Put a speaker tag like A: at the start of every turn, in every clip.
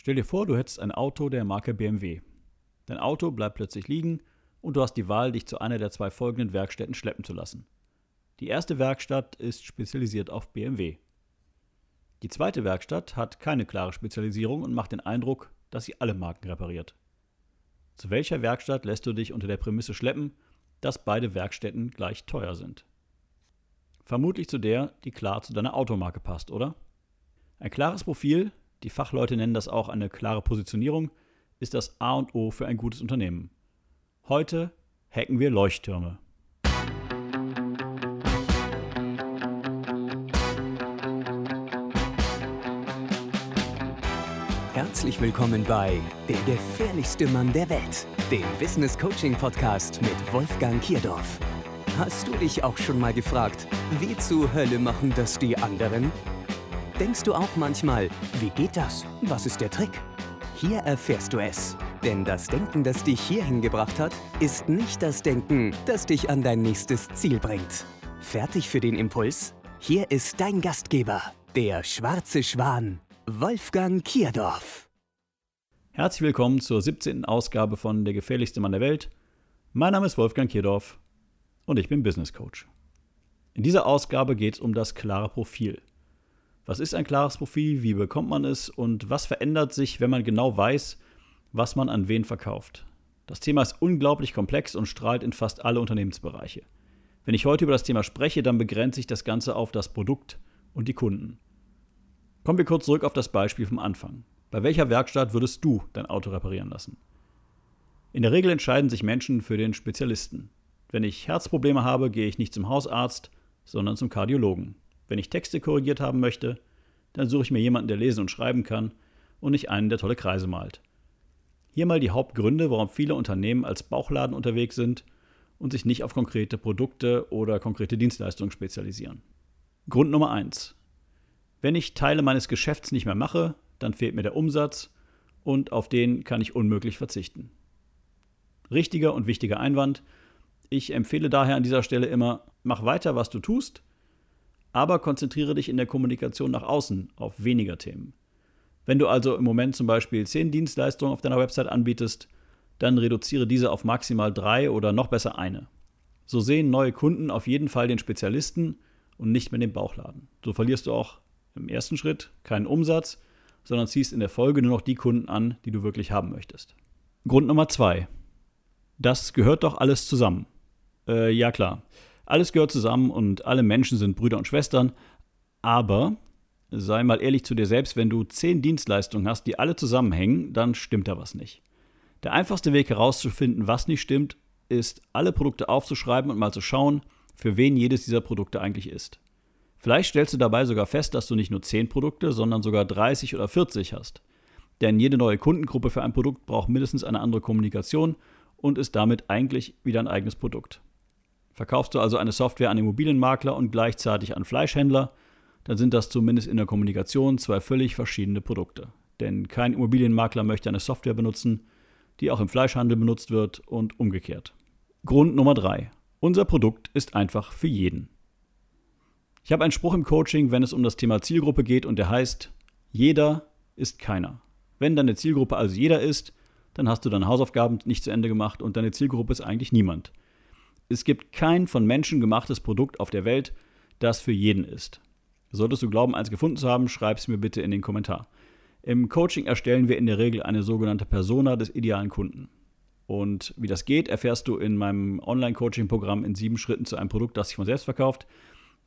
A: Stell dir vor, du hättest ein Auto der Marke BMW. Dein Auto bleibt plötzlich liegen und du hast die Wahl, dich zu einer der zwei folgenden Werkstätten schleppen zu lassen. Die erste Werkstatt ist spezialisiert auf BMW. Die zweite Werkstatt hat keine klare Spezialisierung und macht den Eindruck, dass sie alle Marken repariert. Zu welcher Werkstatt lässt du dich unter der Prämisse schleppen, dass beide Werkstätten gleich teuer sind? Vermutlich zu der, die klar zu deiner Automarke passt, oder? Ein klares Profil die Fachleute nennen das auch eine klare Positionierung, ist das A und O für ein gutes Unternehmen. Heute hacken wir Leuchttürme.
B: Herzlich willkommen bei Der gefährlichste Mann der Welt, dem Business Coaching Podcast mit Wolfgang Kierdorf. Hast du dich auch schon mal gefragt, wie zur Hölle machen das die anderen? Denkst du auch manchmal, wie geht das? Was ist der Trick? Hier erfährst du es. Denn das Denken, das dich hierhin gebracht hat, ist nicht das Denken, das dich an dein nächstes Ziel bringt. Fertig für den Impuls? Hier ist dein Gastgeber, der schwarze Schwan, Wolfgang Kierdorf.
A: Herzlich willkommen zur 17. Ausgabe von Der gefährlichste Mann der Welt. Mein Name ist Wolfgang Kierdorf und ich bin Business Coach. In dieser Ausgabe geht es um das klare Profil. Was ist ein klares Profil? Wie bekommt man es? Und was verändert sich, wenn man genau weiß, was man an wen verkauft? Das Thema ist unglaublich komplex und strahlt in fast alle Unternehmensbereiche. Wenn ich heute über das Thema spreche, dann begrenzt sich das Ganze auf das Produkt und die Kunden. Kommen wir kurz zurück auf das Beispiel vom Anfang. Bei welcher Werkstatt würdest du dein Auto reparieren lassen? In der Regel entscheiden sich Menschen für den Spezialisten. Wenn ich Herzprobleme habe, gehe ich nicht zum Hausarzt, sondern zum Kardiologen. Wenn ich Texte korrigiert haben möchte, dann suche ich mir jemanden, der lesen und schreiben kann und nicht einen, der tolle Kreise malt. Hier mal die Hauptgründe, warum viele Unternehmen als Bauchladen unterwegs sind und sich nicht auf konkrete Produkte oder konkrete Dienstleistungen spezialisieren. Grund Nummer 1. Wenn ich Teile meines Geschäfts nicht mehr mache, dann fehlt mir der Umsatz und auf den kann ich unmöglich verzichten. Richtiger und wichtiger Einwand. Ich empfehle daher an dieser Stelle immer, mach weiter, was du tust, aber konzentriere dich in der Kommunikation nach außen auf weniger Themen. Wenn du also im Moment zum Beispiel zehn Dienstleistungen auf deiner Website anbietest, dann reduziere diese auf maximal drei oder noch besser eine. So sehen neue Kunden auf jeden Fall den Spezialisten und nicht mehr den Bauchladen. So verlierst du auch im ersten Schritt keinen Umsatz, sondern ziehst in der Folge nur noch die Kunden an, die du wirklich haben möchtest. Grund Nummer zwei. Das gehört doch alles zusammen. Äh, ja klar. Alles gehört zusammen und alle Menschen sind Brüder und Schwestern. Aber sei mal ehrlich zu dir selbst, wenn du zehn Dienstleistungen hast, die alle zusammenhängen, dann stimmt da was nicht. Der einfachste Weg herauszufinden, was nicht stimmt, ist, alle Produkte aufzuschreiben und mal zu schauen, für wen jedes dieser Produkte eigentlich ist. Vielleicht stellst du dabei sogar fest, dass du nicht nur 10 Produkte, sondern sogar 30 oder 40 hast. Denn jede neue Kundengruppe für ein Produkt braucht mindestens eine andere Kommunikation und ist damit eigentlich wieder ein eigenes Produkt. Verkaufst du also eine Software an Immobilienmakler und gleichzeitig an Fleischhändler, dann sind das zumindest in der Kommunikation zwei völlig verschiedene Produkte. Denn kein Immobilienmakler möchte eine Software benutzen, die auch im Fleischhandel benutzt wird und umgekehrt. Grund Nummer drei: Unser Produkt ist einfach für jeden. Ich habe einen Spruch im Coaching, wenn es um das Thema Zielgruppe geht und der heißt, jeder ist keiner. Wenn deine Zielgruppe also jeder ist, dann hast du deine Hausaufgaben nicht zu Ende gemacht und deine Zielgruppe ist eigentlich niemand. Es gibt kein von Menschen gemachtes Produkt auf der Welt, das für jeden ist. Solltest du glauben, eins gefunden zu haben, schreib es mir bitte in den Kommentar. Im Coaching erstellen wir in der Regel eine sogenannte Persona des idealen Kunden. Und wie das geht, erfährst du in meinem Online-Coaching-Programm in sieben Schritten zu einem Produkt, das sich von selbst verkauft.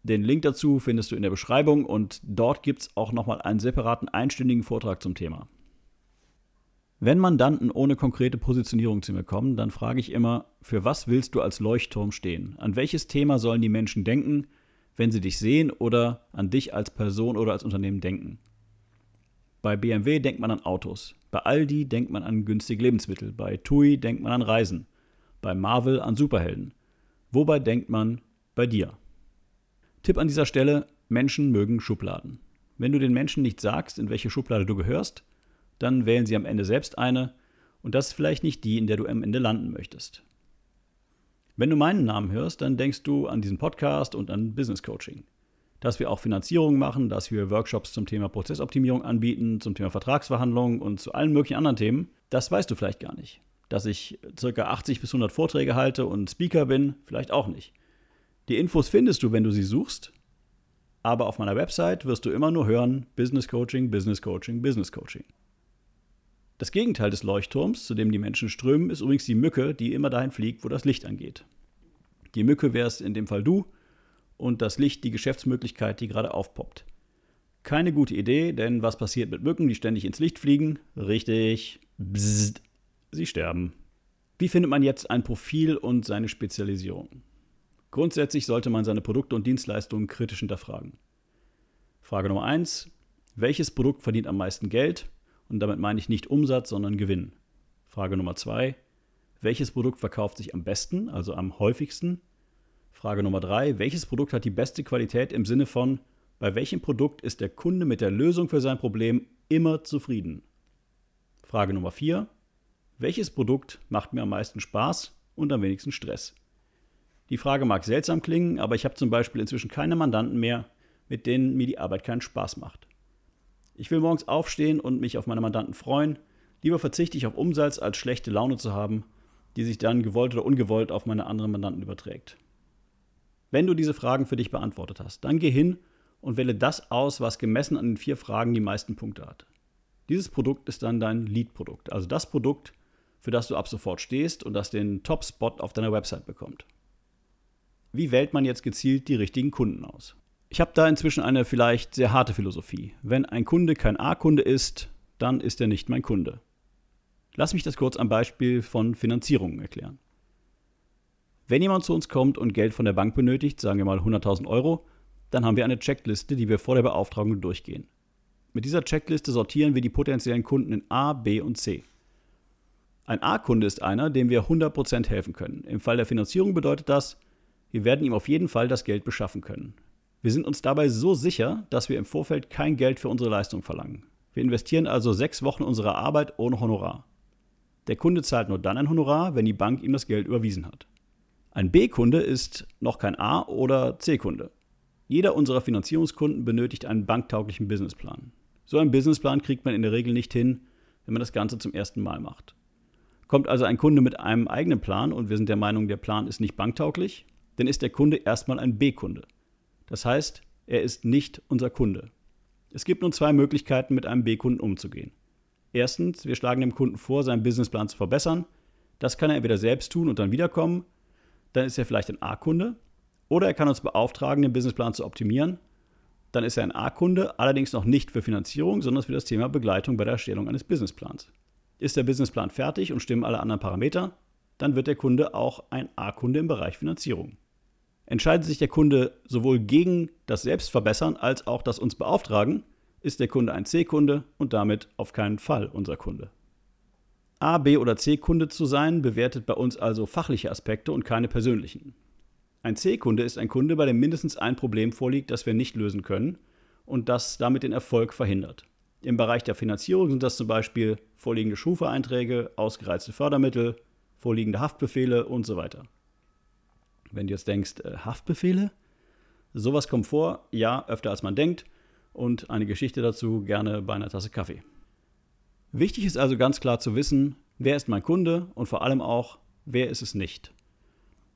A: Den Link dazu findest du in der Beschreibung und dort gibt es auch nochmal einen separaten einstündigen Vortrag zum Thema. Wenn Mandanten ohne konkrete Positionierung zu mir kommen, dann frage ich immer, für was willst du als Leuchtturm stehen? An welches Thema sollen die Menschen denken, wenn sie dich sehen oder an dich als Person oder als Unternehmen denken? Bei BMW denkt man an Autos, bei Aldi denkt man an günstige Lebensmittel, bei TUI denkt man an Reisen, bei Marvel an Superhelden. Wobei denkt man bei dir? Tipp an dieser Stelle, Menschen mögen Schubladen. Wenn du den Menschen nicht sagst, in welche Schublade du gehörst, dann wählen sie am Ende selbst eine und das ist vielleicht nicht die, in der du am Ende landen möchtest. Wenn du meinen Namen hörst, dann denkst du an diesen Podcast und an Business Coaching. dass wir auch Finanzierung machen, dass wir Workshops zum Thema Prozessoptimierung anbieten, zum Thema Vertragsverhandlungen und zu allen möglichen anderen Themen. Das weißt du vielleicht gar nicht. Dass ich ca. 80 bis 100 Vorträge halte und Speaker bin, vielleicht auch nicht. Die Infos findest du, wenn du sie suchst. Aber auf meiner Website wirst du immer nur hören Business Coaching, Business Coaching, Business Coaching. Das Gegenteil des Leuchtturms, zu dem die Menschen strömen, ist übrigens die Mücke, die immer dahin fliegt, wo das Licht angeht. Die Mücke wärst in dem Fall du und das Licht die Geschäftsmöglichkeit, die gerade aufpoppt. Keine gute Idee, denn was passiert mit Mücken, die ständig ins Licht fliegen? Richtig, bzzzt, sie sterben. Wie findet man jetzt ein Profil und seine Spezialisierung? Grundsätzlich sollte man seine Produkte und Dienstleistungen kritisch hinterfragen. Frage Nummer 1. Welches Produkt verdient am meisten Geld? Und damit meine ich nicht Umsatz, sondern Gewinn. Frage Nummer 2. Welches Produkt verkauft sich am besten, also am häufigsten? Frage Nummer 3. Welches Produkt hat die beste Qualität im Sinne von, bei welchem Produkt ist der Kunde mit der Lösung für sein Problem immer zufrieden? Frage Nummer 4. Welches Produkt macht mir am meisten Spaß und am wenigsten Stress? Die Frage mag seltsam klingen, aber ich habe zum Beispiel inzwischen keine Mandanten mehr, mit denen mir die Arbeit keinen Spaß macht. Ich will morgens aufstehen und mich auf meine Mandanten freuen. Lieber verzichte ich auf Umsatz, als schlechte Laune zu haben, die sich dann gewollt oder ungewollt auf meine anderen Mandanten überträgt. Wenn du diese Fragen für dich beantwortet hast, dann geh hin und wähle das aus, was gemessen an den vier Fragen die meisten Punkte hat. Dieses Produkt ist dann dein Lead-Produkt, also das Produkt, für das du ab sofort stehst und das den Top-Spot auf deiner Website bekommt wie wählt man jetzt gezielt die richtigen Kunden aus? Ich habe da inzwischen eine vielleicht sehr harte Philosophie. Wenn ein Kunde kein A-Kunde ist, dann ist er nicht mein Kunde. Lass mich das kurz am Beispiel von Finanzierungen erklären. Wenn jemand zu uns kommt und Geld von der Bank benötigt, sagen wir mal 100.000 Euro, dann haben wir eine Checkliste, die wir vor der Beauftragung durchgehen. Mit dieser Checkliste sortieren wir die potenziellen Kunden in A, B und C. Ein A-Kunde ist einer, dem wir 100% helfen können. Im Fall der Finanzierung bedeutet das, wir werden ihm auf jeden Fall das Geld beschaffen können. Wir sind uns dabei so sicher, dass wir im Vorfeld kein Geld für unsere Leistung verlangen. Wir investieren also sechs Wochen unserer Arbeit ohne Honorar. Der Kunde zahlt nur dann ein Honorar, wenn die Bank ihm das Geld überwiesen hat. Ein B-Kunde ist noch kein A- oder C-Kunde. Jeder unserer Finanzierungskunden benötigt einen banktauglichen Businessplan. So einen Businessplan kriegt man in der Regel nicht hin, wenn man das Ganze zum ersten Mal macht. Kommt also ein Kunde mit einem eigenen Plan und wir sind der Meinung, der Plan ist nicht banktauglich, dann ist der Kunde erstmal ein B-Kunde. Das heißt, er ist nicht unser Kunde. Es gibt nun zwei Möglichkeiten, mit einem B-Kunden umzugehen. Erstens, wir schlagen dem Kunden vor, seinen Businessplan zu verbessern. Das kann er entweder selbst tun und dann wiederkommen. Dann ist er vielleicht ein A-Kunde. Oder er kann uns beauftragen, den Businessplan zu optimieren. Dann ist er ein A-Kunde, allerdings noch nicht für Finanzierung, sondern für das Thema Begleitung bei der Erstellung eines Businessplans. Ist der Businessplan fertig und stimmen alle anderen Parameter, dann wird der Kunde auch ein A-Kunde im Bereich Finanzierung. Entscheidet sich der Kunde sowohl gegen das Selbstverbessern als auch das uns beauftragen, ist der Kunde ein C-Kunde und damit auf keinen Fall unser Kunde. A, B oder C-Kunde zu sein, bewertet bei uns also fachliche Aspekte und keine persönlichen. Ein C-Kunde ist ein Kunde, bei dem mindestens ein Problem vorliegt, das wir nicht lösen können und das damit den Erfolg verhindert. Im Bereich der Finanzierung sind das zum Beispiel vorliegende Schufa-Einträge, ausgereizte Fördermittel, vorliegende Haftbefehle und so weiter. Wenn du jetzt denkst, äh, Haftbefehle? Sowas kommt vor, ja, öfter als man denkt. Und eine Geschichte dazu gerne bei einer Tasse Kaffee. Wichtig ist also ganz klar zu wissen, wer ist mein Kunde und vor allem auch, wer ist es nicht.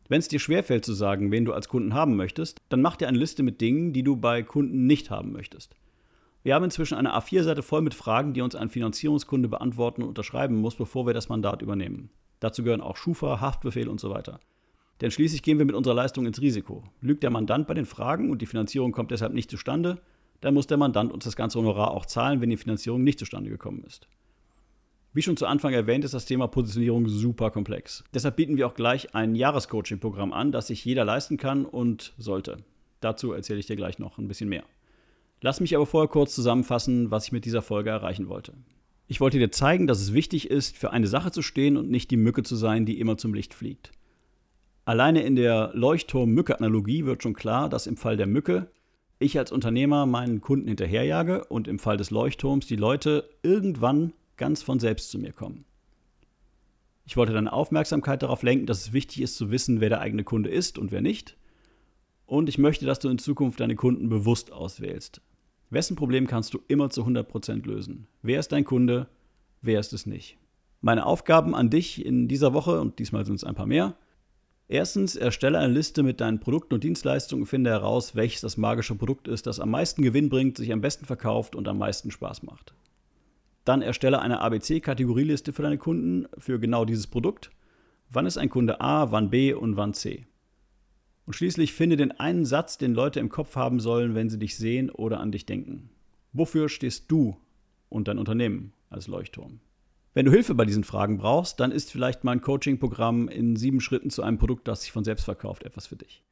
A: Wenn es dir schwerfällt zu sagen, wen du als Kunden haben möchtest, dann mach dir eine Liste mit Dingen, die du bei Kunden nicht haben möchtest. Wir haben inzwischen eine A4-Seite voll mit Fragen, die uns ein Finanzierungskunde beantworten und unterschreiben muss, bevor wir das Mandat übernehmen. Dazu gehören auch Schufa, Haftbefehl und so weiter. Denn schließlich gehen wir mit unserer Leistung ins Risiko. Lügt der Mandant bei den Fragen und die Finanzierung kommt deshalb nicht zustande, dann muss der Mandant uns das ganze Honorar auch zahlen, wenn die Finanzierung nicht zustande gekommen ist. Wie schon zu Anfang erwähnt, ist das Thema Positionierung super komplex. Deshalb bieten wir auch gleich ein Jahrescoaching-Programm an, das sich jeder leisten kann und sollte. Dazu erzähle ich dir gleich noch ein bisschen mehr. Lass mich aber vorher kurz zusammenfassen, was ich mit dieser Folge erreichen wollte. Ich wollte dir zeigen, dass es wichtig ist, für eine Sache zu stehen und nicht die Mücke zu sein, die immer zum Licht fliegt. Alleine in der Leuchtturm-Mücke-Analogie wird schon klar, dass im Fall der Mücke ich als Unternehmer meinen Kunden hinterherjage und im Fall des Leuchtturms die Leute irgendwann ganz von selbst zu mir kommen. Ich wollte deine Aufmerksamkeit darauf lenken, dass es wichtig ist zu wissen, wer der eigene Kunde ist und wer nicht. Und ich möchte, dass du in Zukunft deine Kunden bewusst auswählst. Wessen Problem kannst du immer zu 100% lösen? Wer ist dein Kunde? Wer ist es nicht? Meine Aufgaben an dich in dieser Woche, und diesmal sind es ein paar mehr. Erstens, erstelle eine Liste mit deinen Produkten und Dienstleistungen und finde heraus, welches das magische Produkt ist, das am meisten Gewinn bringt, sich am besten verkauft und am meisten Spaß macht. Dann erstelle eine ABC-Kategorieliste für deine Kunden für genau dieses Produkt. Wann ist ein Kunde A, wann B und wann C? Und schließlich finde den einen Satz, den Leute im Kopf haben sollen, wenn sie dich sehen oder an dich denken. Wofür stehst du und dein Unternehmen als Leuchtturm? Wenn du Hilfe bei diesen Fragen brauchst, dann ist vielleicht mein Coaching-Programm in sieben Schritten zu einem Produkt, das sich von selbst verkauft, etwas für dich.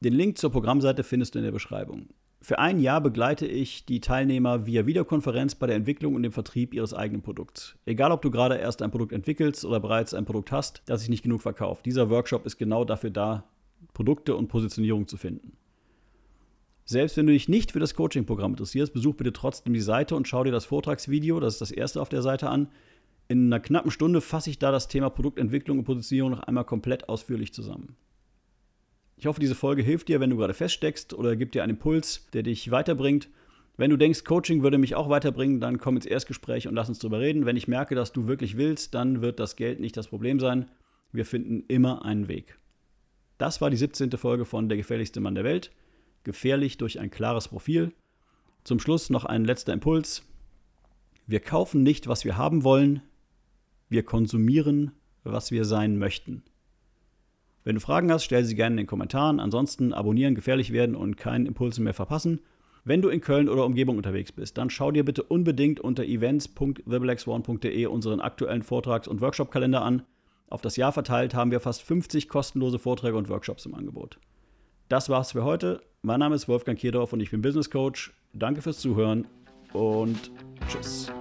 A: Den Link zur Programmseite findest du in der Beschreibung. Für ein Jahr begleite ich die Teilnehmer via Videokonferenz bei der Entwicklung und dem Vertrieb ihres eigenen Produkts. Egal, ob du gerade erst ein Produkt entwickelst oder bereits ein Produkt hast, das sich nicht genug verkauft. Dieser Workshop ist genau dafür da, Produkte und Positionierung zu finden. Selbst wenn du dich nicht für das Coaching-Programm interessierst, besuch bitte trotzdem die Seite und schau dir das Vortragsvideo, das ist das erste auf der Seite an. In einer knappen Stunde fasse ich da das Thema Produktentwicklung und Positionierung noch einmal komplett ausführlich zusammen. Ich hoffe, diese Folge hilft dir, wenn du gerade feststeckst oder gibt dir einen Impuls, der dich weiterbringt. Wenn du denkst, Coaching würde mich auch weiterbringen, dann komm ins Erstgespräch und lass uns darüber reden. Wenn ich merke, dass du wirklich willst, dann wird das Geld nicht das Problem sein. Wir finden immer einen Weg. Das war die 17. Folge von Der gefährlichste Mann der Welt. Gefährlich durch ein klares Profil. Zum Schluss noch ein letzter Impuls. Wir kaufen nicht, was wir haben wollen. Wir konsumieren, was wir sein möchten. Wenn du Fragen hast, stell sie gerne in den Kommentaren. Ansonsten abonnieren, gefährlich werden und keinen Impuls mehr verpassen. Wenn du in Köln oder Umgebung unterwegs bist, dann schau dir bitte unbedingt unter events.theblackswan.de unseren aktuellen Vortrags- und Workshop-Kalender an. Auf das Jahr verteilt haben wir fast 50 kostenlose Vorträge und Workshops im Angebot. Das war's für heute. Mein Name ist Wolfgang Kierdorf und ich bin Business Coach. Danke fürs Zuhören und tschüss.